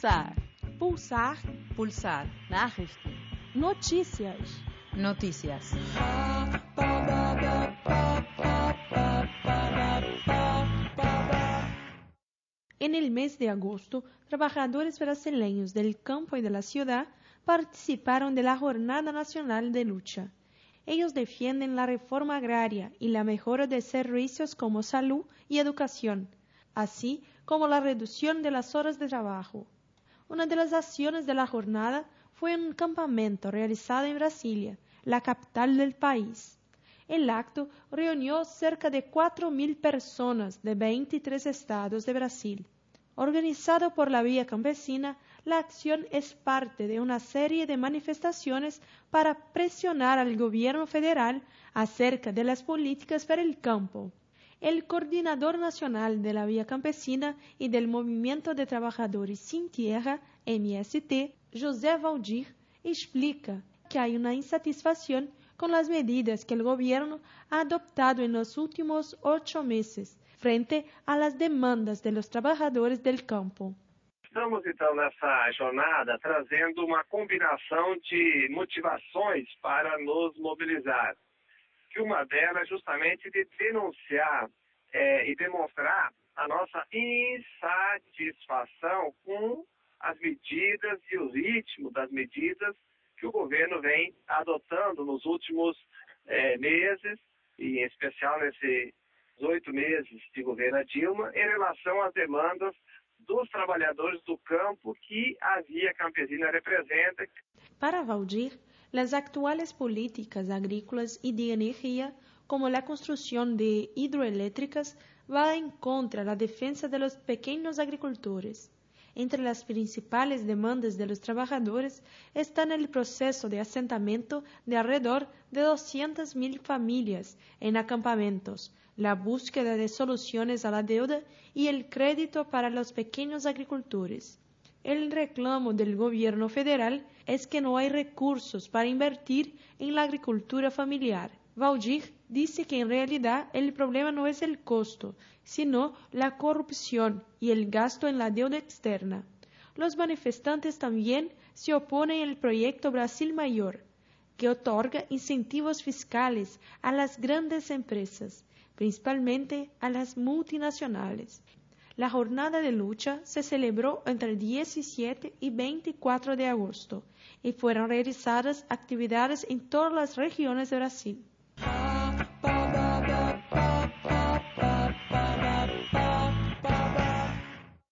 Pulsar. Pulsar. Pulsar. Nachrichten. Notícias. Noticias. En el mes de agosto, trabajadores brasileños del campo y de la ciudad participaron de la Jornada Nacional de Lucha. Ellos defienden la reforma agraria y la mejora de servicios como salud y educación, así como la reducción de las horas de trabajo. Una de las acciones de la jornada fue un campamento realizado en Brasilia, la capital del país. El acto reunió cerca de 4.000 personas de 23 estados de Brasil. Organizado por la Vía Campesina, la acción es parte de una serie de manifestaciones para presionar al gobierno federal acerca de las políticas para el campo. El coordinador nacional de la Vía Campesina y del Movimiento de Trabajadores Sin Tierra, MST, José Valdir, explica que hay una insatisfacción con las medidas que el gobierno ha adoptado en los últimos ocho meses frente a las demandas de los trabajadores del campo. Estamos então nessa jornada trazendo uma combinação de motivações para nos mobilizar. Que uma delas é justamente de denunciar é, e demonstrar a nossa insatisfação com as medidas e o ritmo das medidas que o governo vem adotando nos últimos é, meses, e em especial nesses oito meses de governo Dilma, em relação às demandas dos trabalhadores do campo que a Via Campesina representa. Para Valdir, las actuales políticas agrícolas y de energía, como la construcción de hidroeléctricas, va en contra de la defensa de los pequeños agricultores. Entre las principales demandas de los trabajadores están el proceso de asentamiento de alrededor de 200.000 familias en acampamentos, la búsqueda de soluciones a la deuda y el crédito para los pequeños agricultores. El reclamo del gobierno federal es que no hay recursos para invertir en la agricultura familiar. Valdir dice que en realidad el problema no es el costo, sino la corrupción y el gasto en la deuda externa. Los manifestantes también se oponen al proyecto Brasil Mayor, que otorga incentivos fiscales a las grandes empresas, principalmente a las multinacionales. La jornada de lucha se celebró entre el 17 y 24 de agosto y fueron realizadas actividades en todas las regiones de Brasil.